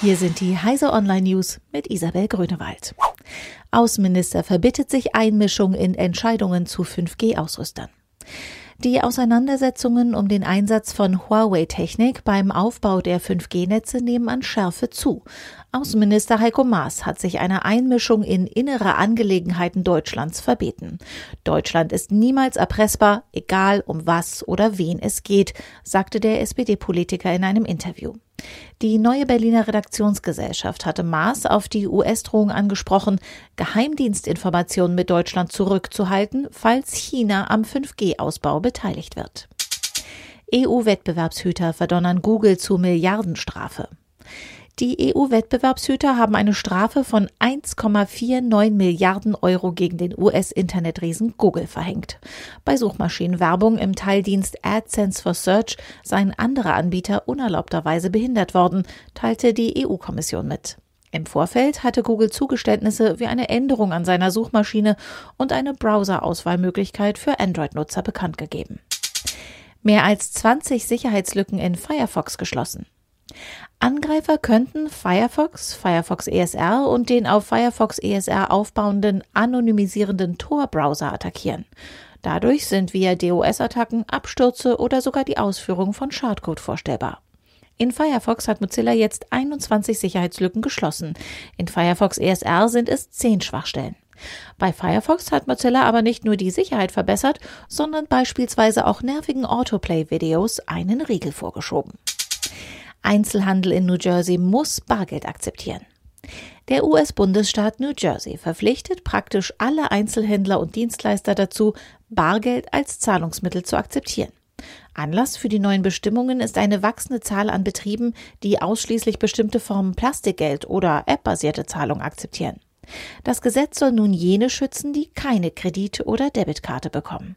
Hier sind die Heise Online News mit Isabel Grünewald. Außenminister verbittet sich Einmischung in Entscheidungen zu 5G-Ausrüstern. Die Auseinandersetzungen um den Einsatz von Huawei-Technik beim Aufbau der 5G-Netze nehmen an Schärfe zu. Außenminister Heiko Maas hat sich eine Einmischung in innere Angelegenheiten Deutschlands verbeten. Deutschland ist niemals erpressbar, egal um was oder wen es geht, sagte der SPD-Politiker in einem Interview. Die neue Berliner Redaktionsgesellschaft hatte Maas auf die US-Drohung angesprochen, Geheimdienstinformationen mit Deutschland zurückzuhalten, falls China am 5G-Ausbau beteiligt wird. EU-Wettbewerbshüter verdonnern Google zu Milliardenstrafe. Die EU-Wettbewerbshüter haben eine Strafe von 1,49 Milliarden Euro gegen den US-Internetriesen Google verhängt. Bei Suchmaschinenwerbung im Teildienst AdSense for Search seien andere Anbieter unerlaubterweise behindert worden, teilte die EU-Kommission mit. Im Vorfeld hatte Google Zugeständnisse wie eine Änderung an seiner Suchmaschine und eine Browser-Auswahlmöglichkeit für Android-Nutzer bekannt gegeben. Mehr als 20 Sicherheitslücken in Firefox geschlossen. Angreifer könnten Firefox, Firefox ESR und den auf Firefox ESR aufbauenden anonymisierenden Tor-Browser attackieren. Dadurch sind via DOS-Attacken Abstürze oder sogar die Ausführung von Schadcode vorstellbar. In Firefox hat Mozilla jetzt 21 Sicherheitslücken geschlossen. In Firefox ESR sind es 10 Schwachstellen. Bei Firefox hat Mozilla aber nicht nur die Sicherheit verbessert, sondern beispielsweise auch nervigen Autoplay-Videos einen Riegel vorgeschoben. Einzelhandel in New Jersey muss Bargeld akzeptieren. Der US-Bundesstaat New Jersey verpflichtet praktisch alle Einzelhändler und Dienstleister dazu, Bargeld als Zahlungsmittel zu akzeptieren. Anlass für die neuen Bestimmungen ist eine wachsende Zahl an Betrieben, die ausschließlich bestimmte Formen Plastikgeld oder App-basierte Zahlung akzeptieren. Das Gesetz soll nun jene schützen, die keine Kredit- oder Debitkarte bekommen.